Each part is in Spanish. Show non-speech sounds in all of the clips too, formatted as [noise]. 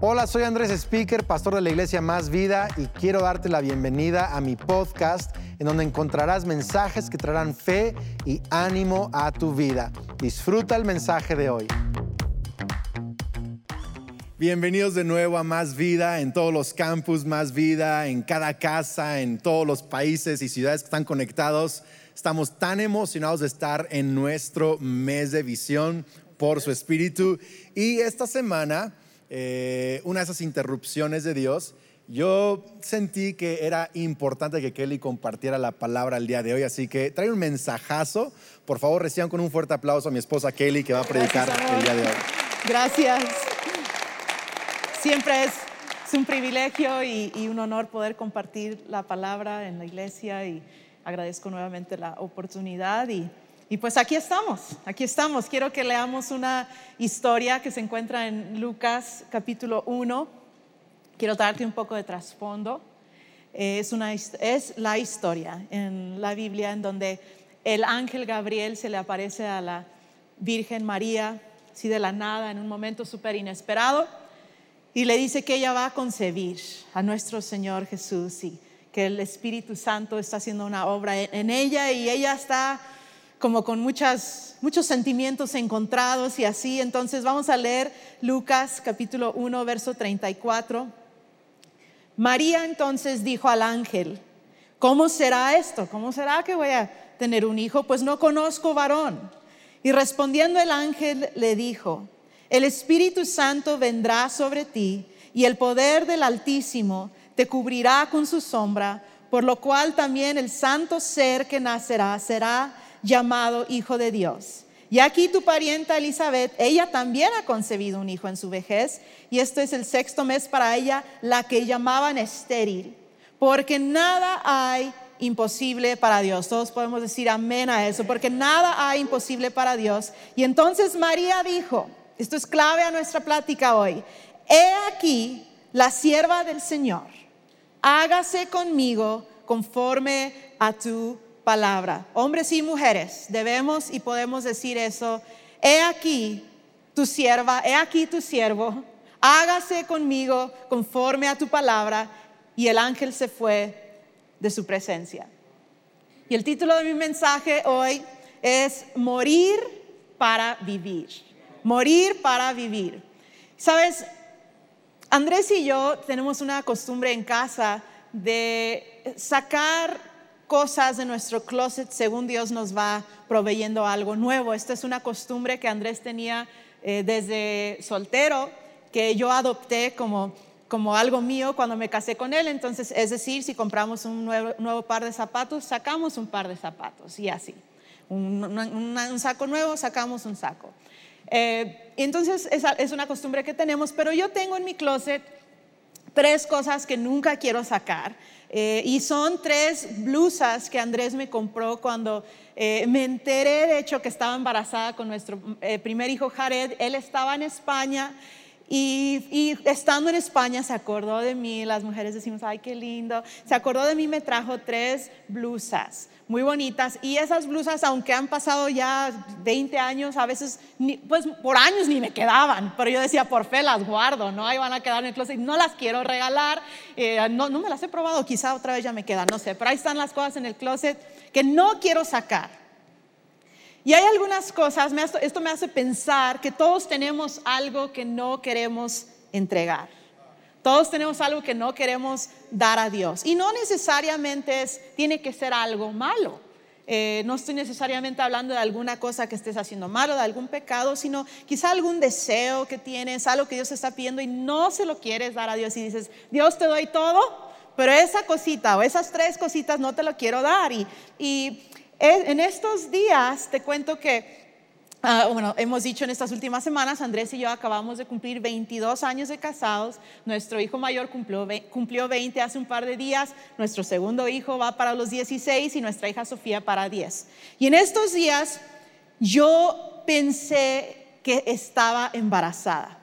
Hola, soy Andrés Speaker, pastor de la iglesia Más Vida y quiero darte la bienvenida a mi podcast en donde encontrarás mensajes que traerán fe y ánimo a tu vida. Disfruta el mensaje de hoy. Bienvenidos de nuevo a Más Vida, en todos los campus Más Vida, en cada casa, en todos los países y ciudades que están conectados. Estamos tan emocionados de estar en nuestro mes de visión por su espíritu. Y esta semana, eh, una de esas interrupciones de Dios, yo sentí que era importante que Kelly compartiera la palabra el día de hoy, así que trae un mensajazo. Por favor, reciban con un fuerte aplauso a mi esposa Kelly que va a predicar el día de hoy. Gracias. Siempre es, un privilegio y, un honor poder compartir la palabra en la iglesia y agradezco nuevamente la oportunidad y, y pues aquí estamos, aquí estamos. Quiero que leamos una historia que se encuentra en Lucas capítulo 1. Quiero darte un poco de trasfondo. Es, la historia en la Biblia en donde el ángel Gabriel se le aparece a la Virgen María, así de la nada, en un momento súper inesperado y le dice que ella va a concebir a nuestro Señor Jesús y que el Espíritu Santo está haciendo una obra en ella y ella está como con muchos sentimientos encontrados y así. Entonces vamos a leer Lucas capítulo 1, verso 34. María entonces dijo al ángel, ¿cómo será esto? ¿Cómo será que voy a tener un hijo? Pues no conozco varón. Y respondiendo el ángel le dijo, el Espíritu Santo vendrá sobre ti y el poder del Altísimo te cubrirá con su sombra, por lo cual también el santo ser que nacerá será llamado Hijo de Dios. Y aquí tu parienta Elizabeth, ella también ha concebido un hijo en su vejez, y este es el sexto mes para ella, la que llamaban estéril, porque nada hay imposible para Dios. Todos podemos decir amén a eso, porque nada hay imposible para Dios. Y entonces María dijo, esto es clave a nuestra plática hoy. He aquí la sierva del Señor. Hágase conmigo conforme a tu palabra. Hombres y mujeres, debemos y podemos decir eso. He aquí tu sierva, he aquí tu siervo. Hágase conmigo conforme a tu palabra. Y el ángel se fue de su presencia. Y el título de mi mensaje hoy es Morir para vivir morir para vivir. Sabes, Andrés y yo tenemos una costumbre en casa de sacar cosas de nuestro closet según Dios nos va proveyendo algo nuevo. Esta es una costumbre que Andrés tenía eh, desde soltero, que yo adopté como, como algo mío cuando me casé con él. Entonces, es decir, si compramos un nuevo, nuevo par de zapatos, sacamos un par de zapatos y así. un saco nuevo, sacamos un saco. Eh, entonces es, una costumbre que tenemos, pero yo tengo en mi closet tres cosas que nunca quiero sacar. Eh, y son tres blusas que Andrés me compró cuando eh, me enteré, de hecho, que estaba embarazada con nuestro primer hijo Jared. Él estaba en España y, estando en España se acordó de mí. Las mujeres decimos, ay, qué lindo. Se acordó de mí, me trajo tres blusas muy bonitas. Y esas blusas, aunque han pasado ya 20 años, a veces, pues por años ni me quedaban, pero yo decía, por fe las guardo, ¿no? Ahí van a quedar en el closet, no las quiero regalar, eh, no, no me las he probado, quizá otra vez ya me quedan, no sé, pero ahí están las cosas en el closet que no quiero sacar. Y hay algunas cosas, esto me hace pensar que todos tenemos algo que no queremos entregar. Todos tenemos algo que no queremos dar a Dios. Y no necesariamente es, tiene que ser algo malo. Eh, no estoy necesariamente hablando de alguna cosa que estés haciendo malo, de algún pecado, sino quizá algún deseo que tienes, algo que Dios está pidiendo y no se lo quieres dar a Dios y dices, Dios te doy todo, pero esa cosita o esas tres cositas no te lo quiero dar. Y en estos días te cuento que Ah, bueno, hemos dicho en estas últimas semanas, Andrés y yo acabamos de cumplir 22 años de casados. Nuestro hijo mayor cumplió, cumplió 20 hace un par de días. Nuestro segundo hijo va para los 16 y nuestra hija Sofía para 10. Y en estos días yo pensé que estaba embarazada.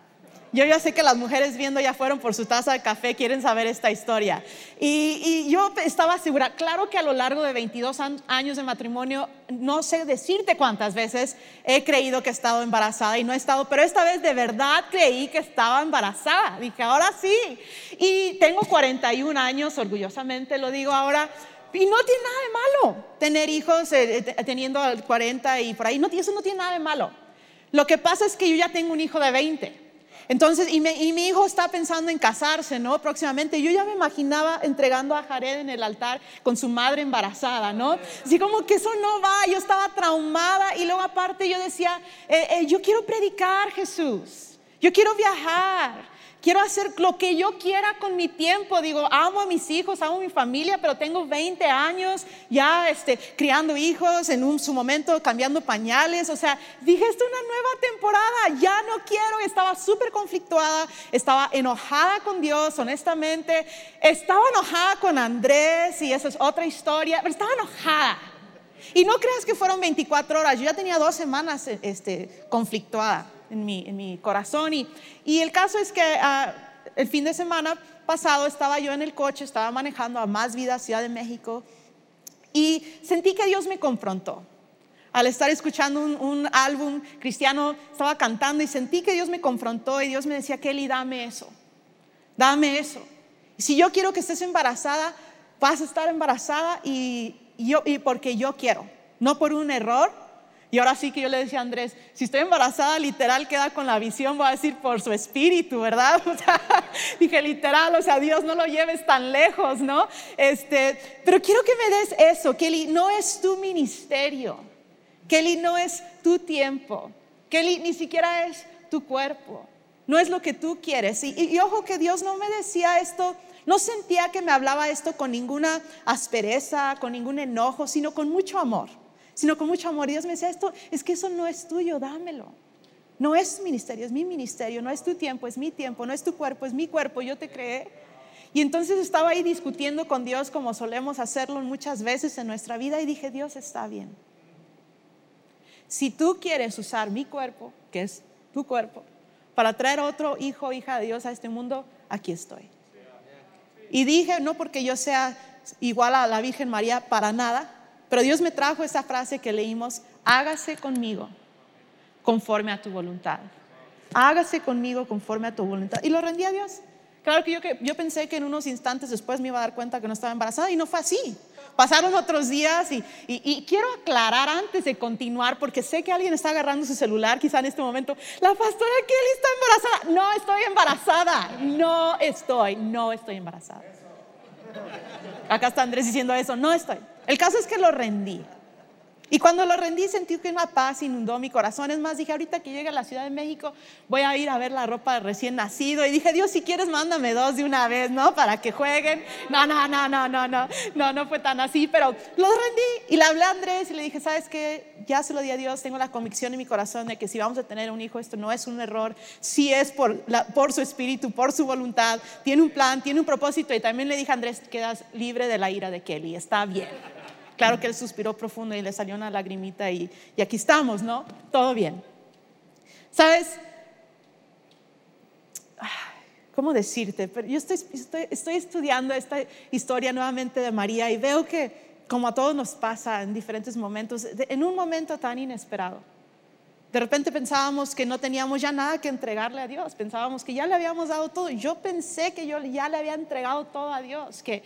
Yo ya sé que las mujeres viendo ya fueron por su taza de café, quieren saber esta historia. Y, yo estaba segura, claro que a lo largo de 22 años de matrimonio, no sé decirte cuántas veces he creído que he estado embarazada y no he estado, pero esta vez de verdad creí que estaba embarazada. Dije, ahora sí. Y tengo 41 años, orgullosamente lo digo ahora. Y no tiene nada de malo tener hijos eh, eh, teniendo 40 y por ahí. No, eso no tiene nada de malo. Lo que pasa es que yo ya tengo un hijo de 20. Entonces, y, mi hijo está pensando en casarse, ¿no? Próximamente. Yo ya me imaginaba entregando a Jared en el altar con su madre embarazada, ¿no? Así como que eso no va, yo estaba traumada y luego aparte yo decía, eh, yo quiero predicar Jesús, yo quiero viajar, quiero hacer lo que yo quiera con mi tiempo. Digo, amo a mis hijos, amo a mi familia, pero tengo 20 años ya este, criando hijos, en un, su momento cambiando pañales. O sea, dije, esta es una nueva temporada, ya no quiero. Estaba súper conflictuada, estaba enojada con Dios, honestamente. Estaba enojada con Andrés y esa es otra historia, pero estaba enojada. Y no creas que fueron 24 horas, yo ya tenía dos semanas este, conflictuada en mi, en mi corazón. Y, y, el caso es que ah, el fin de semana pasado estaba yo en el coche, estaba manejando a Más Vida, Ciudad de México, y sentí que Dios me confrontó. Al estar escuchando un, un álbum cristiano, estaba cantando y sentí que Dios me confrontó y Dios me decía, Kelly, dame eso, dame eso. Y si yo quiero que estés embarazada, vas a estar embarazada y, yo, y porque yo quiero, no por un error, y ahora sí que yo le decía a Andrés, si estoy embarazada, literal queda con la visión, voy a decir por su espíritu, ¿verdad? [laughs] O sea, dije literal, o sea, Dios no lo lleves tan lejos, ¿no? Este, pero quiero que me des eso, Kelly, no es tu ministerio, Kelly no es tu tiempo, Kelly ni siquiera es tu cuerpo, no es lo que tú quieres. Y, y ojo que Dios no me decía esto no sentía que me hablaba esto con ninguna aspereza, con ningún enojo, sino con mucho amor sino con mucho amor. Y Dios me decía, esto es que eso no es tuyo, dámelo. No es ministerio, es mi ministerio, no es tu tiempo, es mi tiempo, no es tu cuerpo, es mi cuerpo, yo te creé. Y entonces estaba ahí discutiendo con Dios como solemos hacerlo muchas veces en nuestra vida y dije, Dios está bien. Si tú quieres usar mi cuerpo, que es tu cuerpo, para traer otro hijo o hija de Dios a este mundo, aquí estoy. Y dije, no porque yo sea igual a la Virgen María para nada, pero Dios me trajo esa frase que leímos, hágase conmigo conforme a tu voluntad. Hágase conmigo conforme a tu voluntad. Y lo rendí a Dios. Claro que yo, yo pensé que en unos instantes después me iba a dar cuenta que no estaba embarazada y no fue así. Pasaron otros días y, y, quiero aclarar antes de continuar, porque sé que alguien está agarrando su celular quizá en este momento. La pastora Kelly está embarazada. No estoy embarazada. No estoy, no estoy embarazada. Acá está Andrés diciendo eso. No estoy. El caso es que lo rendí. Y cuando lo rendí sentí que una paz inundó mi corazón. Es más, dije, ahorita que llegue a la Ciudad de México, voy a ir a ver la ropa de recién nacido. Y dije, Dios, si quieres, mándame dos de una vez, ¿no? Para que jueguen. No, no, no, no, no, no, no, no fue tan así, pero lo rendí. Y le hablé a Andrés y le dije, ¿sabes qué? Ya se lo di a Dios, tengo la convicción en mi corazón de que si vamos a tener un hijo, esto no es un error. Sí es por, por su espíritu, por su voluntad. Tiene un plan, tiene un propósito. Y también le dije a Andrés, quedas libre de la ira de Kelly. Está bien. Claro que él suspiró profundo y le salió una lagrimita y, aquí estamos, ¿no? Todo bien. ¿Sabes? ¿Cómo decirte? Pero yo estoy, estoy, estudiando esta historia nuevamente de María y veo que, como a todos nos pasa en diferentes momentos, en un momento tan inesperado, de repente pensábamos que no teníamos ya nada que entregarle a Dios, pensábamos que ya le habíamos dado todo. Yo pensé que yo ya le había entregado todo a Dios, que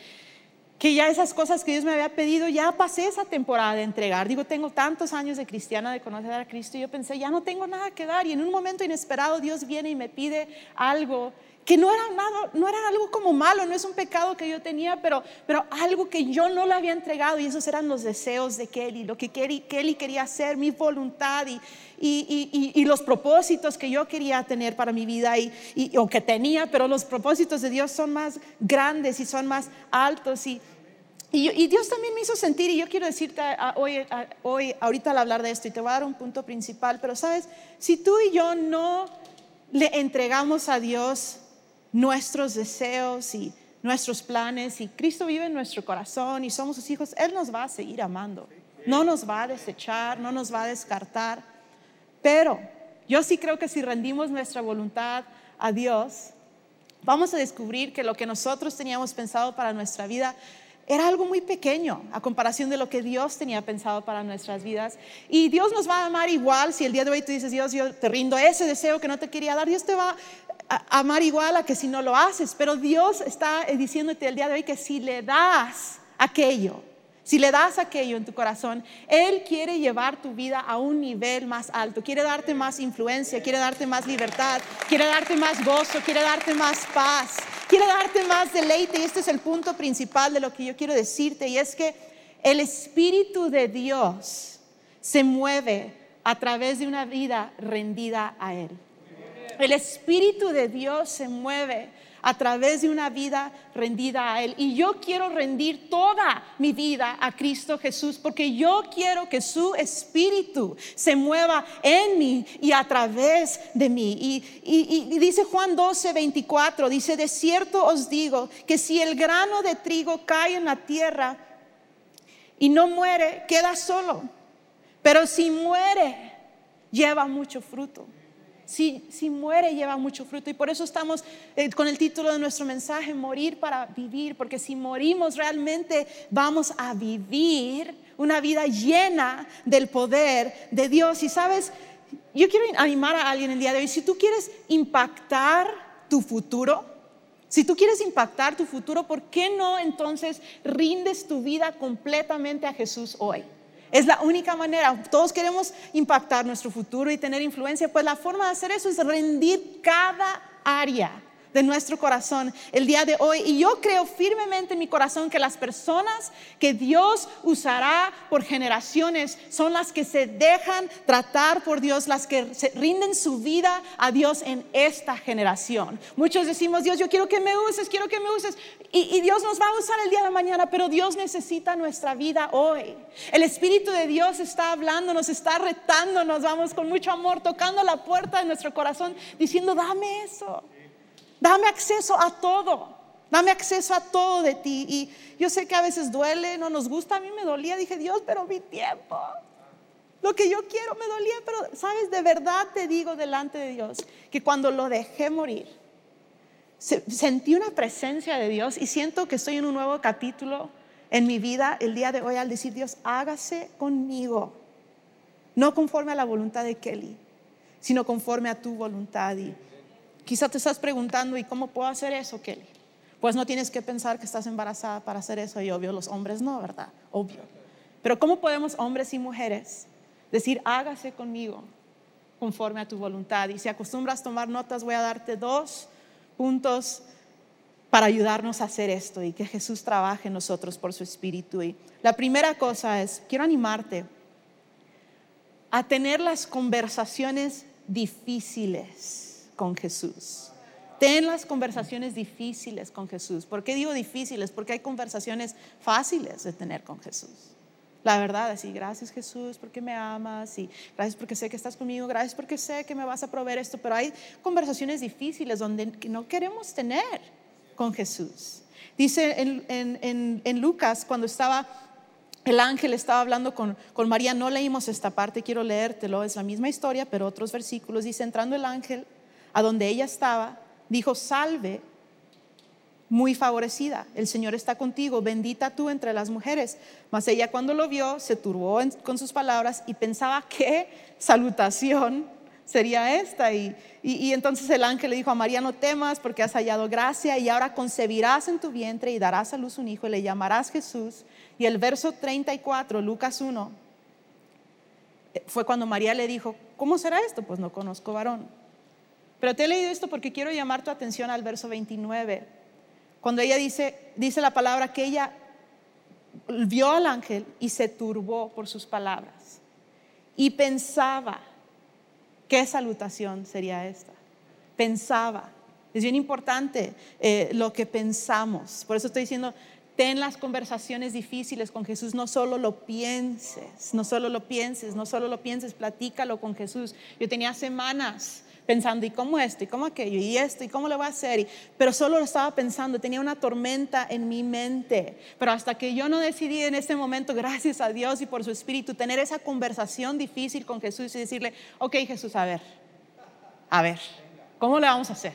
que ya esas cosas que Dios me había pedido, ya pasé esa temporada de entregar. Digo, tengo tantos años de cristiana, de conocer a Cristo, y yo pensé, ya no tengo nada que dar. Y en un momento inesperado Dios viene y me pide algo que no era, nada, no era algo como malo, no es un pecado que yo tenía, pero, pero algo que yo no le había entregado, y esos eran los deseos de Kelly, lo que Kelly, Kelly quería hacer, mi voluntad y, y, y, los propósitos que yo quería tener para mi vida, y, o que tenía, pero los propósitos de Dios son más grandes y son más altos. Y, y, Dios también me hizo sentir, y yo quiero decirte hoy, hoy, ahorita al hablar de esto, y te voy a dar un punto principal, pero sabes, si tú y yo no le entregamos a Dios nuestros deseos y nuestros planes, y Cristo vive en nuestro corazón y somos sus hijos, Él nos va a seguir amando, no nos va a desechar, no nos va a descartar, pero Yo sí creo que si rendimos nuestra voluntad a Dios, vamos a descubrir que lo que nosotros teníamos pensado para nuestra vida era algo muy pequeño a comparación de lo que Dios tenía pensado para nuestras vidas. Y Dios nos va a amar igual si el día de hoy tú dices, Dios, yo te rindo ese deseo que no te quería dar, Dios te va amar igual a que si no lo haces. Pero Dios está diciéndote el día de hoy que si le das aquello, si le das aquello en tu corazón, Él quiere llevar tu vida a un nivel más alto, quiere darte más influencia, quiere darte más libertad, quiere darte más gozo, quiere darte más paz, quiere darte más deleite. Y este es el punto principal de lo que yo quiero decirte, y es que el Espíritu de Dios se mueve a través de una vida rendida a Él. El Espíritu de Dios se mueve a través de una vida rendida a Él. Y yo quiero rendir toda mi vida a Cristo Jesús porque yo quiero que su espíritu se mueva en mí y a través de mí. Y, dice Juan 12, 24, dice, de cierto os digo que si el grano de trigo cae en la tierra y no muere, queda solo. Pero si muere, lleva mucho fruto. Si, muere lleva mucho fruto y por eso estamos eh, con el título de nuestro mensaje, morir para vivir, porque si morimos realmente vamos a vivir una vida llena del poder de Dios. Y sabes, yo quiero animar a alguien el día de hoy, si tú quieres impactar tu futuro, si tú quieres impactar tu futuro, ¿por qué no entonces rindes tu vida completamente a Jesús hoy? Es la única manera. Todos queremos impactar nuestro futuro y tener influencia. Pues la forma de hacer eso es rendir cada área de nuestro corazón el día de hoy. Y yo creo firmemente en mi corazón que las personas que Dios usará por generaciones son las que se dejan tratar por Dios, las que se rinden su vida a Dios en esta generación. Muchos decimos, Dios, yo quiero que me uses, quiero que me uses. Y, y Dios nos va a usar el día de mañana, pero Dios necesita nuestra vida hoy. El Espíritu de Dios está hablando, nos está retando, nos vamos con mucho amor, tocando la puerta de nuestro corazón, diciendo, dame eso. Dame acceso a todo. Dame acceso a todo de ti. Y yo sé que a veces duele, no nos gusta. A mí me dolía. Dije, Dios, pero mi tiempo. Lo que yo quiero me dolía. Pero, ¿sabes? De verdad te digo delante de Dios que cuando lo dejé morir, sentí una presencia de Dios y siento que estoy en un nuevo capítulo en mi vida el día de hoy al decir, Dios, hágase conmigo. No conforme a la voluntad de Kelly, sino conforme a tu voluntad. Y Quizá te estás preguntando, ¿y cómo puedo hacer eso, Kelly? Pues no tienes que pensar que estás embarazada para hacer eso, y obvio, los hombres no, ¿verdad? Obvio. Pero ¿cómo podemos, hombres y mujeres, decir, hágase conmigo conforme a tu voluntad? Y si acostumbras tomar notas, voy a darte dos puntos para ayudarnos a hacer esto y que Jesús trabaje en nosotros por su espíritu. Y la primera cosa es, quiero animarte a tener las conversaciones difíciles con Jesús. Ten las conversaciones difíciles con Jesús. ¿Por qué digo difíciles? Porque hay conversaciones fáciles de tener con Jesús. La verdad, así, gracias Jesús porque me amas y gracias porque sé que estás conmigo, gracias porque sé que me vas a proveer esto, pero hay conversaciones difíciles donde no queremos tener con Jesús. Dice en, Lucas, cuando estaba el ángel estaba hablando con, con, María, no leímos esta parte, quiero leértelo, es la misma historia, pero otros versículos. Dice, entrando el ángel a donde ella estaba, dijo, salve, muy favorecida, el Señor está contigo, bendita tú entre las mujeres. Mas ella cuando lo vio se turbó con sus palabras y pensaba qué salutación sería esta. Y, y, entonces el ángel le dijo a María, no temas porque has hallado gracia y ahora concebirás en tu vientre y darás a luz un hijo y le llamarás Jesús. Y el verso 34, Lucas 1, fue cuando María le dijo, ¿cómo será esto? Pues no conozco varón. Pero te he leído esto porque quiero llamar tu atención al verso 29. Cuando ella dice, dice la palabra que ella vio al ángel y se turbó por sus palabras. Y pensaba, ¿qué salutación sería esta? Pensaba. Es bien importante eh, lo que pensamos. Por eso estoy diciendo, ten las conversaciones difíciles con Jesús, no solo lo pienses, no solo lo pienses, no solo lo pienses, platícalo con Jesús. Yo tenía semanas pensando, ¿y cómo esto? ¿Y cómo aquello? ¿Y esto? ¿Y cómo lo voy a hacer? pero solo lo estaba pensando, tenía una tormenta en mi mente. Pero hasta que yo no decidí en este momento, gracias a Dios y por su espíritu, tener esa conversación difícil con Jesús y decirle, ok Jesús, a ver, A ver, ¿cómo le vamos a hacer?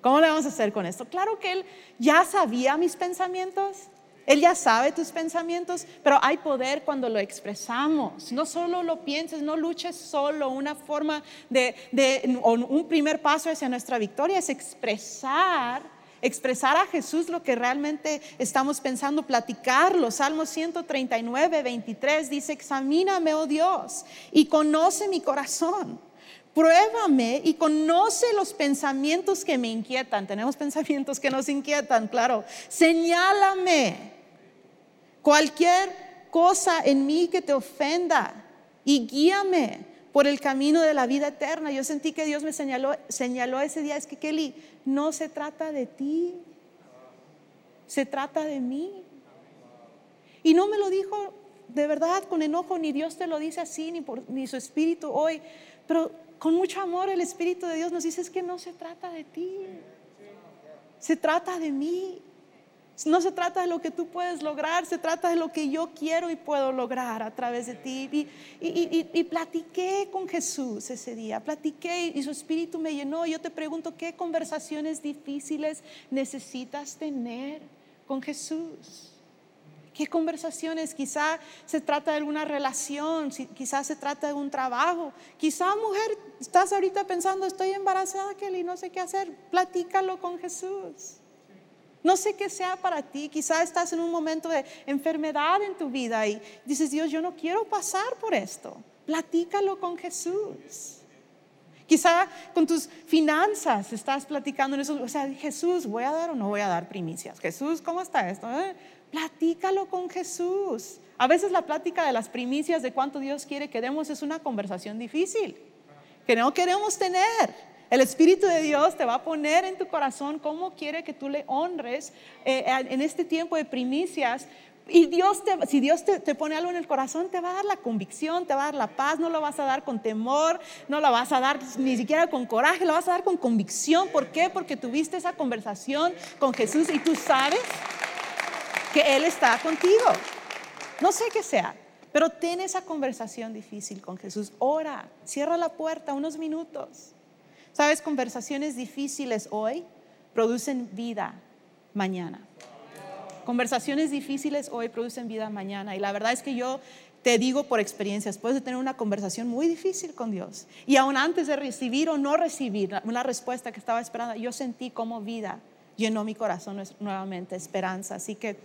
¿Cómo le vamos a hacer con esto? Claro que Él ya sabía mis pensamientos. Él ya sabe tus pensamientos, pero hay poder cuando lo expresamos. No solo lo pienses, no luches solo. Una forma de, de un primer paso hacia nuestra victoria es expresar expresar a Jesús lo que realmente estamos pensando, platicarlo. Salmo 139, 23 dice, examíname, oh Dios, y conoce mi corazón. Pruébame y conoce los pensamientos que me inquietan. Tenemos [laughs] pensamientos que nos inquietan, claro. Señálame cualquier cosa en mí que te ofenda y guíame por el camino de la vida eterna. Yo sentí que Dios me señaló, señaló ese día, es que Kelly, no se trata de ti, se trata de mí. Y no me lo dijo de verdad con enojo, ni Dios te lo dice así, ni, por, ni su espíritu hoy, pero con mucho amor el Espíritu de Dios nos dice es que no se trata de ti, se trata de mí. No se trata de lo que tú puedes lograr, se trata de lo que yo quiero y puedo lograr a través de ti. Y, platiqué con Jesús ese día, platiqué y su espíritu me llenó. Yo te pregunto, ¿qué conversaciones difíciles necesitas tener con Jesús? ¿Qué conversaciones? Quizá se trata de alguna relación, quizás se trata de un trabajo. Quizá, mujer, estás ahorita pensando, estoy embarazada, Kelly, no sé qué hacer. Platícalo con Jesús. No sé qué sea para ti. Quizá estás en un momento de enfermedad en tu vida y dices, Dios, yo no quiero pasar por esto. Platícalo con Jesús. Quizá con tus finanzas estás platicando en eso. O sea, Jesús, ¿voy a dar o no voy a dar primicias? Jesús, ¿cómo está esto? Platícalo con Jesús. A veces la plática de las primicias de cuánto Dios quiere que demos es una conversación difícil, que no queremos tener. El Espíritu de Dios te va a poner en tu corazón cómo quiere que tú le honres eh, en este tiempo de primicias. Y Dios, te, si Dios te, pone algo en el corazón, te va a dar la convicción, te va a dar la paz, no lo vas a dar con temor, no lo vas a dar ni siquiera con coraje, lo vas a dar con convicción. ¿Por qué? Porque tuviste esa conversación con Jesús y tú sabes que Él está contigo. No sé qué sea, pero ten esa conversación difícil con Jesús. Ora, cierra la puerta unos minutos. Sabes, conversaciones difíciles hoy producen vida mañana. Conversaciones difíciles hoy producen vida mañana. Y la verdad es que yo te digo por experiencias, puedes tener una conversación muy difícil con Dios. Y aún antes de recibir o no recibir una respuesta que estaba esperando, yo sentí como vida llenó mi corazón nuevamente, esperanza. Así que,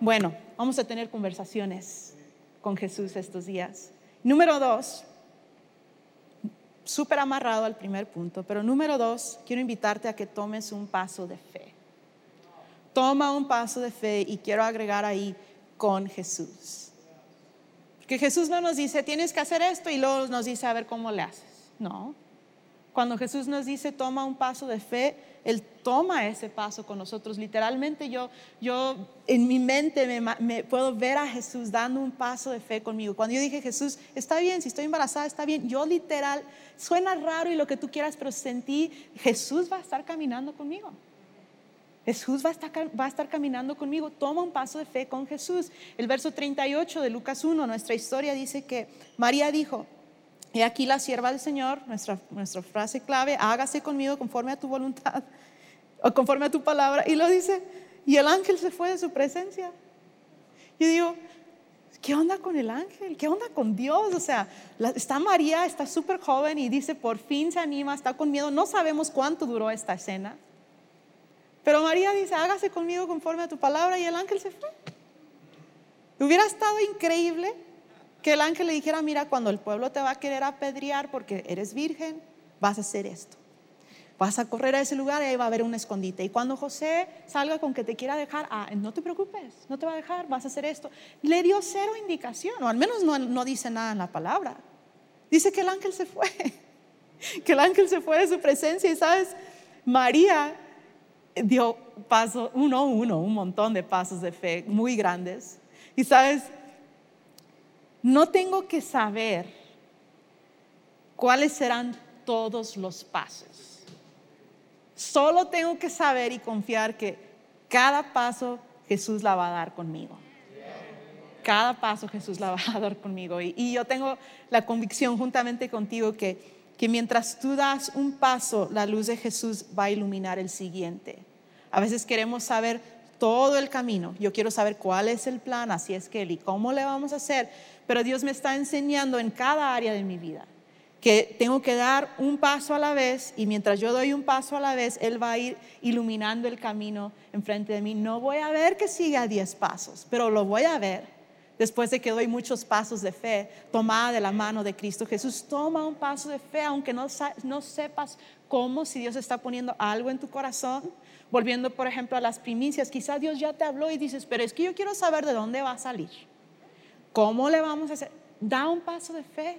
bueno, vamos a tener conversaciones con Jesús estos días. Número dos, súper amarrado al primer punto, pero número dos, quiero invitarte a que tomes un paso de fe. Toma un paso de fe y quiero agregar ahí con Jesús. Porque Jesús no nos dice, tienes que hacer esto y luego nos dice, a ver cómo le haces. No. Cuando Jesús nos dice, toma un paso de fe, él toma ese paso con nosotros. Literalmente yo, yo en mi mente me, puedo ver a Jesús dando un paso de fe conmigo. Cuando yo dije, Jesús, está bien, si estoy embarazada, está bien. Yo literal, suena raro y lo que tú quieras, pero sentí, Jesús va a estar caminando conmigo. Jesús va a, estar, va a estar caminando conmigo. Toma un paso de fe con Jesús. El verso 38 de Lucas 1, nuestra historia dice que María dijo, y aquí la sierva del Señor, nuestra, nuestra frase clave, hágase conmigo conforme a tu voluntad, [laughs] o conforme a tu palabra. Y lo dice, y el ángel se fue de su presencia. Yo digo, ¿qué onda con el ángel? ¿Qué onda con Dios? O sea, está María, está súper joven y dice, por fin se anima, está con miedo. No sabemos cuánto duró esta escena. Pero María dice, hágase conmigo conforme a tu palabra y el ángel se fue. Hubiera estado increíble que el ángel le dijera, mira, cuando el pueblo te va a querer apedrear porque eres virgen, vas a hacer esto. Vas a correr a ese lugar y ahí va a haber un escondite. Y cuando José salga con que te quiera dejar, ah, no te preocupes, no te va a dejar, vas a hacer esto. Le dio cero indicación, o al menos no, no dice nada en la palabra. Dice que el ángel se fue, [laughs] que el ángel se fue de su presencia y sabes, María dio paso uno a uno, un montón de pasos de fe muy grandes. Y sabes, no tengo que saber cuáles serán todos los pasos. Solo tengo que saber y confiar que cada paso Jesús la va a dar conmigo. Cada paso Jesús la va a dar conmigo. Y, yo tengo la convicción juntamente contigo que que mientras tú das un paso, la luz de Jesús va a iluminar el siguiente. A veces queremos saber todo el camino. Yo quiero saber cuál es el plan, así es que, y cómo le vamos a hacer. Pero Dios me está enseñando en cada área de mi vida que tengo que dar un paso a la vez y mientras yo doy un paso a la vez, Él va a ir iluminando el camino enfrente de mí. No voy a ver que siga diez pasos, pero lo voy a ver después de que doy muchos pasos de fe, tomada de la mano de Cristo Jesús. Toma un paso de fe, aunque no, no sepas cómo, si Dios está poniendo algo en tu corazón. Volviendo, por ejemplo, a las primicias, quizá Dios ya te habló y dices, pero es que yo quiero saber de dónde va a salir. ¿Cómo le vamos a hacer? Da un paso de fe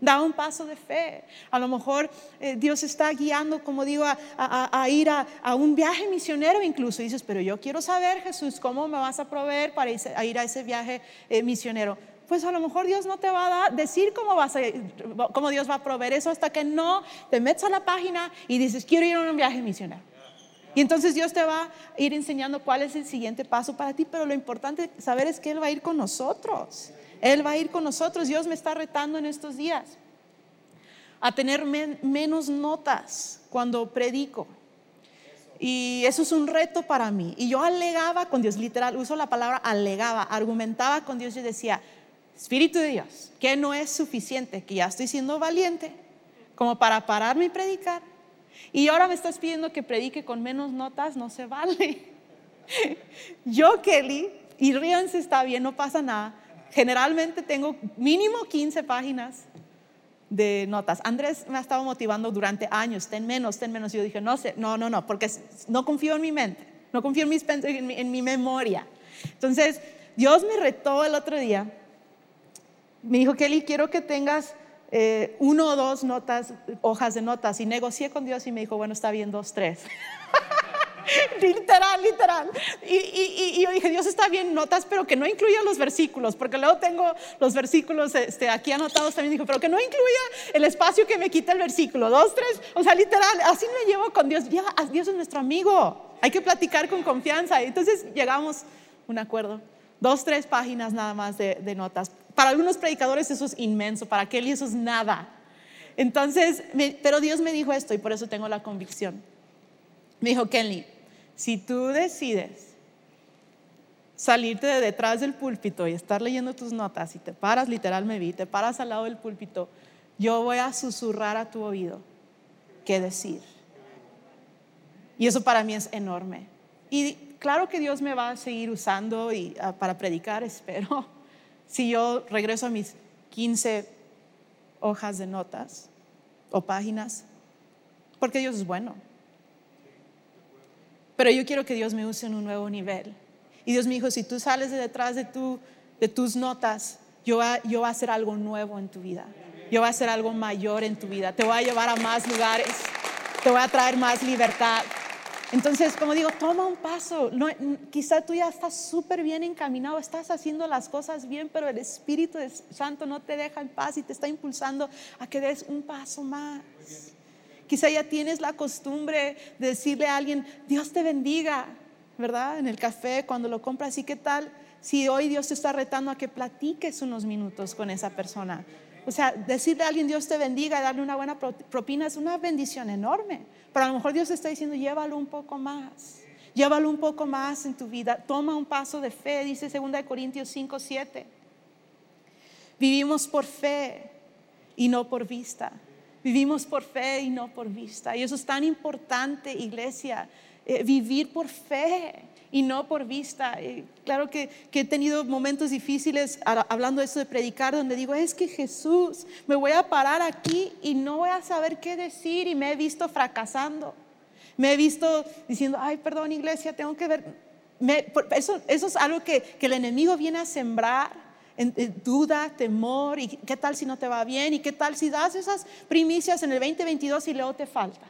da un paso de fe. A lo mejor eh, Dios está guiando, como digo, a, ir a, un viaje misionero incluso. Y dices, pero yo quiero saber, Jesús, ¿cómo me vas a proveer para ir a ese viaje eh, misionero? Pues a lo mejor Dios no te va a decir cómo, vas a, cómo Dios va a proveer eso hasta que no te metes a la página y dices, quiero ir a un viaje misionero. Y entonces Dios te va a ir enseñando cuál es el siguiente paso para ti, pero lo importante saber es que Él va a ir con nosotros. Él va a ir con nosotros. Dios me está retando en estos días a tener menos notas cuando predico. Y eso es un reto para mí. Y yo alegaba con Dios, literal, uso la palabra alegaba, argumentaba con Dios y decía, Espíritu de Dios, que no es suficiente, que ya estoy siendo valiente como para pararme y predicar. Y ahora me estás pidiendo que predique con menos notas, no se vale. [laughs] Yo, Kelly, y ríanse, está bien, no pasa nada. Generalmente tengo mínimo 15 páginas de notas. Andrés me ha estado motivando durante años, ten menos, ten menos. Y yo dije, no sé, no, no, no, porque no confío en mi mente, no confío en, mis, en, mi, en mi memoria. Entonces, Dios me retó el otro día. Me dijo, Kelly, quiero que tengas eh, uno o dos notas, hojas de notas. Y negocié con Dios y me dijo, bueno, está bien, dos, tres. [laughs] literal, literal. Y, yo dije, Dios está bien, notas, pero que no incluya los versículos, porque luego tengo los versículos este, aquí anotados también. Dijo, pero que no incluya el espacio que me quita el versículo. Dos, tres, o sea, literal, así me llevo con Dios. Dios es nuestro amigo. Hay que platicar con confianza. Entonces llegamos a un acuerdo. Dos, tres páginas nada más de, notas. Para algunos predicadores eso es inmenso, para Kelly eso es nada. Entonces, pero Dios me dijo esto y por eso tengo la convicción. Me dijo, Kelly, si tú decides salirte de detrás del púlpito y estar leyendo tus notas y te paras, literal me vi, te paras al lado del púlpito, yo voy a susurrar a tu oído qué decir. Y eso para mí es enorme. Y claro que Dios me va a seguir usando y, ah, para predicar, espero, si yo regreso a mis 15 hojas de notas o páginas, porque Dios es bueno. Pero yo quiero que Dios me use en un nuevo nivel. Y Dios me dijo, si tú sales de detrás de, tu, de tus notas, yo, yo voy a hacer algo nuevo en tu vida. Yo voy a hacer algo mayor en tu vida. Te voy a llevar a más lugares. Te voy a traer más libertad. Entonces, como digo, toma un paso. No, quizá tú ya estás súper bien encaminado, estás haciendo las cosas bien, pero el Espíritu Santo no te deja en paz y te está impulsando a que des un paso más. Quizá ya tienes la costumbre de decirle a alguien, Dios te bendiga, ¿verdad? En el café, cuando lo compras, ¿y qué tal? Si hoy Dios te está retando a que platiques unos minutos con esa persona. O sea, decirle a alguien Dios te bendiga darle una buena propina es una bendición enorme. Pero a lo mejor Dios está diciendo, llévalo un poco más. Llévalo un poco más en tu vida. Toma un paso de fe, dice 2 Corintios 5, 7. Vivimos por fe y no por vista. Vivimos por fe y no por vista. Y eso es tan importante, iglesia, eh, vivir por fe y no por vista. Eh, claro que, he tenido momentos difíciles hablando de eso de predicar, donde digo, es que Jesús, me voy a parar aquí y no voy a saber qué decir y me he visto fracasando. Me he visto diciendo, ay, perdón, iglesia, tengo que ver. eso, eso es algo que, que el enemigo viene a sembrar duda, temor, y qué tal si no te va bien, y qué tal si das esas primicias en el 2022 y luego te falta.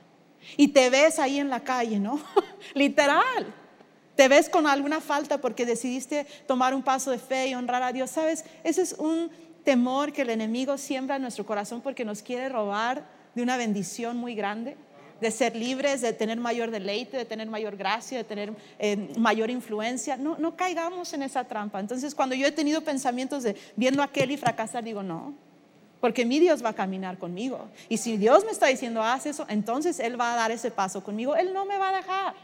Y te ves ahí en la calle, ¿no? [laughs] Literal. Te ves con alguna falta porque decidiste tomar un paso de fe y honrar a Dios. ¿Sabes? Ese es un temor que el enemigo siembra en nuestro corazón porque nos quiere robar de una bendición muy grande de ser libres, de tener mayor deleite, de tener mayor gracia, de tener eh, mayor influencia. No, no caigamos en esa trampa. Entonces, cuando yo he tenido pensamientos de viendo a Kelly fracasar, digo, no, porque mi Dios va a caminar conmigo. Y si Dios me está diciendo, haz eso, entonces Él va a dar ese paso conmigo. Él no me va a dejar.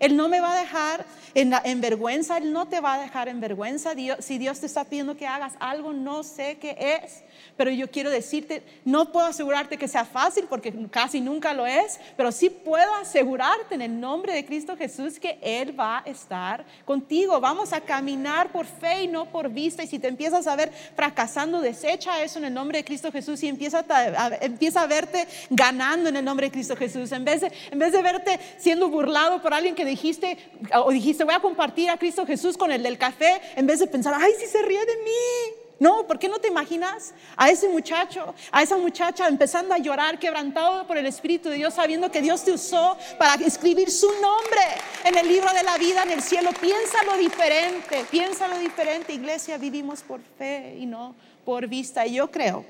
Él no me va a dejar en, vergüenza, Él no te va a dejar en vergüenza. si Dios te está pidiendo que hagas algo, no sé qué es, pero yo quiero decirte, no puedo asegurarte que sea fácil porque casi nunca lo es, pero sí puedo asegurarte en el nombre de Cristo Jesús que Él va a estar contigo. Vamos a caminar por fe y no por vista. Y si te empiezas a ver fracasando, desecha eso en el nombre de Cristo Jesús y empieza a, empieza a verte ganando en el nombre de Cristo Jesús. En vez, de, en vez de verte siendo burlado por alguien que dijiste, o dijiste, voy a compartir a Cristo Jesús con el del café, en vez de pensar, ay, si se ríe de mí. No, ¿por qué no te imaginas a ese muchacho, a esa muchacha empezando a llorar, quebrantado por el Espíritu de Dios, sabiendo que Dios te usó para escribir su nombre en el libro de la vida en el cielo? Piénsalo diferente, piénsalo diferente. Iglesia, vivimos por fe y no por vista. Y yo creo,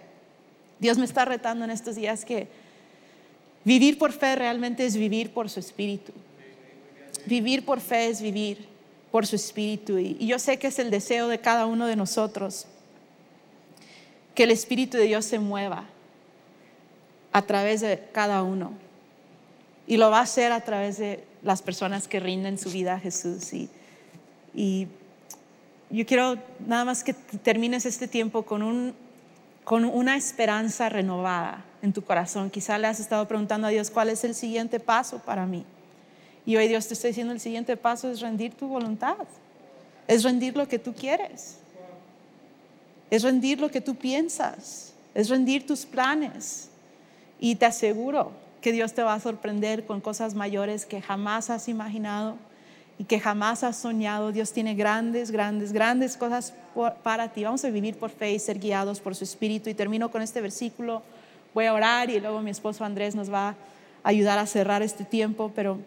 Dios me está retando en estos días que vivir por fe realmente es vivir por su Espíritu. Vivir por fe es vivir por su Espíritu. Y yo sé que es el deseo de cada uno de nosotros que el Espíritu de Dios se mueva a través de cada uno. Y lo va a hacer a través de las personas que rinden su vida a Jesús. Y, yo quiero nada más que termines este tiempo con, un, con una esperanza renovada en tu corazón. Quizá le has estado preguntando a Dios cuál es el siguiente paso para mí. Y hoy Dios te está diciendo el siguiente paso es rendir tu voluntad. Es rendir lo que tú quieres es rendir lo que tú piensas, es rendir tus planes. Y te aseguro que Dios te va a sorprender con cosas mayores que jamás has imaginado y que jamás has soñado. Dios tiene grandes, grandes, grandes cosas para ti. Vamos a vivir por fe y ser guiados por su Espíritu. Y termino con este versículo. Voy a orar y luego mi esposo Andrés nos va a ayudar a cerrar este tiempo. Pero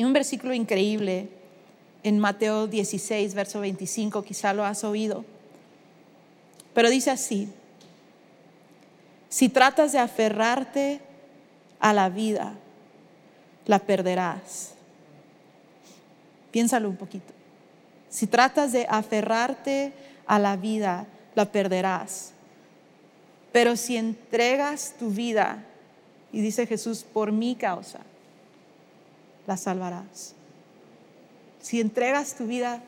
hay un versículo increíble en Mateo 16, verso 25, quizá lo has oído. Pero dice así, si tratas de aferrarte a la vida, la perderás. Piénsalo un poquito. Si tratas de aferrarte a la vida, la perderás. Pero si entregas tu vida, y dice Jesús, por mi causa, la salvarás. Si entregas tu vida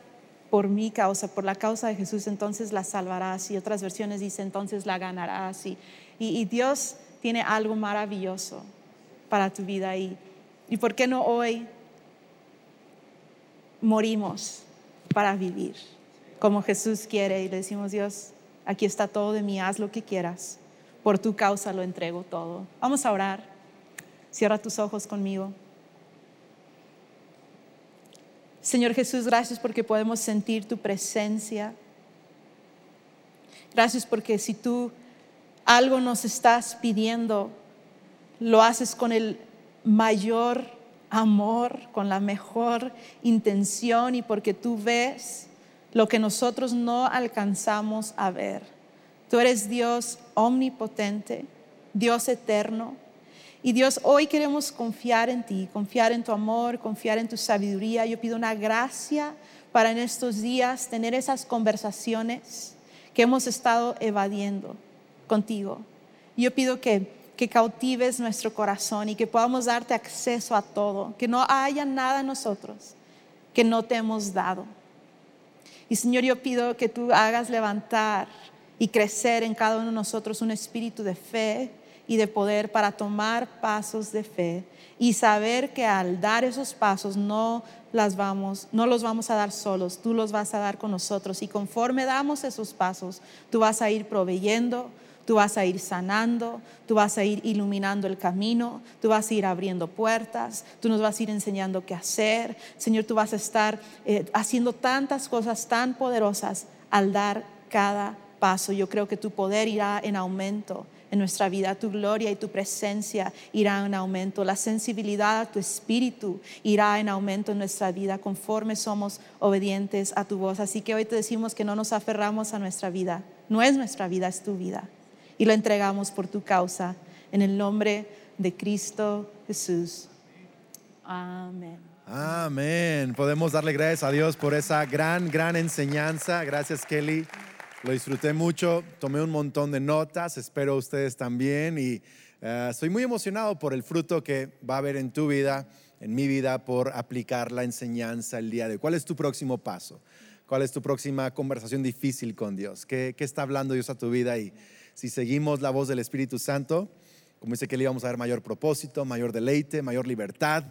por mi causa, por la causa de Jesús, entonces la salvarás. Y otras versiones dicen, entonces la ganarás. Y, y, Dios tiene algo maravilloso para tu vida. Y, ¿Y por qué no hoy morimos para vivir como Jesús quiere? Y le decimos, Dios, aquí está todo de mí, haz lo que quieras. Por tu causa lo entrego todo. Vamos a orar. Cierra tus ojos conmigo. Señor Jesús, gracias porque podemos sentir tu presencia. Gracias porque si tú algo nos estás pidiendo, lo haces con el mayor amor, con la mejor intención y porque tú ves lo que nosotros no alcanzamos a ver. Tú eres Dios omnipotente, Dios eterno, y Dios, hoy queremos confiar en ti, confiar en tu amor, confiar en tu sabiduría. Yo pido una gracia para en estos días tener esas conversaciones que hemos estado evadiendo contigo. Yo pido que, que cautives nuestro corazón y que podamos darte acceso a todo, que no haya nada en nosotros que no te hemos dado. Y Señor, yo pido que tú hagas levantar y crecer en cada uno de nosotros un espíritu de fe, y de poder para tomar pasos de fe y saber que al dar esos pasos no las vamos, no los vamos a dar solos, tú los vas a dar con nosotros y conforme damos esos pasos, tú vas a ir proveyendo, tú vas a ir sanando, tú vas a ir iluminando el camino, tú vas a ir abriendo puertas, tú nos vas a ir enseñando qué hacer. Señor, tú vas a estar eh, haciendo tantas cosas tan poderosas al dar cada paso. Yo creo que tu poder irá en aumento en nuestra vida. Tu gloria y tu presencia irá en aumento. La sensibilidad a tu espíritu irá en aumento en nuestra vida conforme somos obedientes a tu voz. Así que hoy te decimos que no nos aferramos a nuestra vida. No es nuestra vida, es tu vida. Y lo entregamos por tu causa. En el nombre de Cristo Jesús. Amén. Amén. Podemos darle gracias a Dios por esa gran, gran enseñanza. Gracias, Kelly. Lo disfruté mucho, tomé un montón de notas, espero ustedes también y eh, estoy muy emocionado por el fruto que va a haber en tu vida, en mi vida, por aplicar la enseñanza el día de hoy. ¿Cuál es tu próximo paso? ¿Cuál es tu próxima conversación difícil con Dios? ¿Qué, qué está hablando Dios a tu vida? Y si seguimos la voz del Espíritu Santo, como dice que le íbamos a dar mayor propósito, mayor deleite, mayor libertad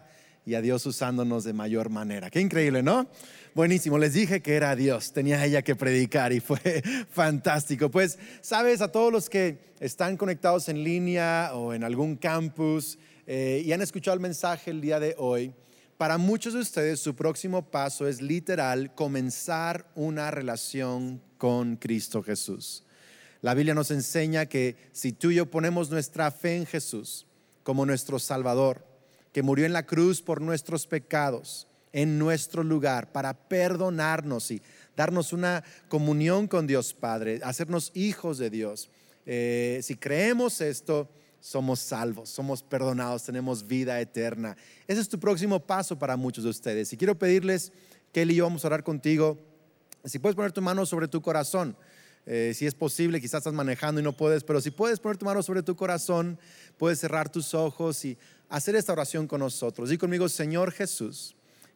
y a Dios usándonos de mayor manera. Qué increíble, ¿no? Buenísimo, les dije que era Dios, tenía ella que predicar y fue [laughs] fantástico. Pues, sabes, a todos los que están conectados en línea o en algún campus eh, y han escuchado el mensaje el día de hoy, para muchos de ustedes su próximo paso es literal comenzar una relación con Cristo Jesús. La Biblia nos enseña que si tú y yo ponemos nuestra fe en Jesús como nuestro Salvador, que murió en la cruz por nuestros pecados, en nuestro lugar, para perdonarnos y darnos una comunión con Dios Padre, hacernos hijos de Dios. Eh, si creemos esto, somos salvos, somos perdonados, tenemos vida eterna. Ese es tu próximo paso para muchos de ustedes. Y quiero pedirles, Kelly y yo vamos a orar contigo. Si puedes poner tu mano sobre tu corazón, eh, si es posible, quizás estás manejando y no puedes, pero si puedes poner tu mano sobre tu corazón, puedes cerrar tus ojos y hacer esta oración con nosotros. Y conmigo, Señor Jesús,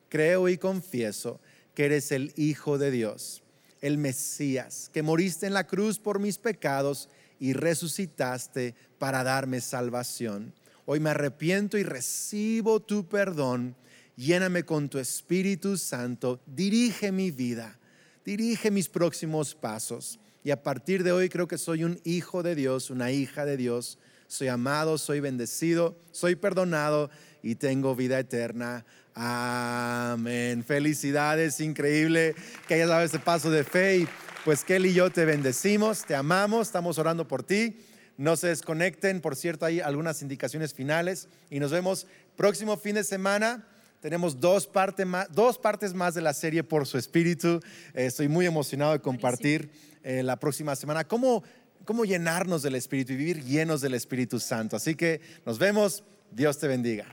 creo y confieso que eres el Hijo de Dios, el Mesías, que moriste en la cruz por mis pecados y resucitaste para darme salvación. Hoy me arrepiento y recibo tu perdón. Lléname con tu Espíritu Santo. Dirige mi vida. Dirige mis próximos pasos. Y a partir de hoy creo que soy un hijo de Dios, una hija de Dios soy amado, soy bendecido, soy perdonado y tengo vida eterna. Amén. Felicidades, increíble que hayas dado ese paso de fe. Y pues Kelly y yo te bendecimos, te amamos, estamos orando por ti. No se desconecten, por cierto, hay algunas indicaciones finales y nos vemos próximo fin de semana. Tenemos dos, más, dos partes más de la serie por su espíritu. Eh, estoy muy emocionado de compartir eh, la próxima semana. ¿Cómo cómo llenarnos del Espíritu y vivir llenos del Espíritu Santo. Así que nos vemos. Dios te bendiga.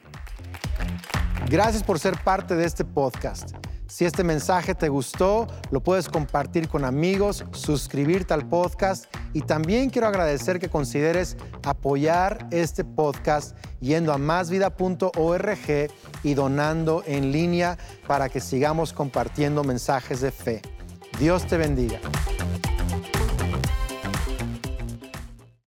Gracias por ser parte de este podcast. Si este mensaje te gustó, lo puedes compartir con amigos, suscribirte al podcast y también quiero agradecer que consideres apoyar este podcast yendo a másvida.org y donando en línea para que sigamos compartiendo mensajes de fe. Dios te bendiga.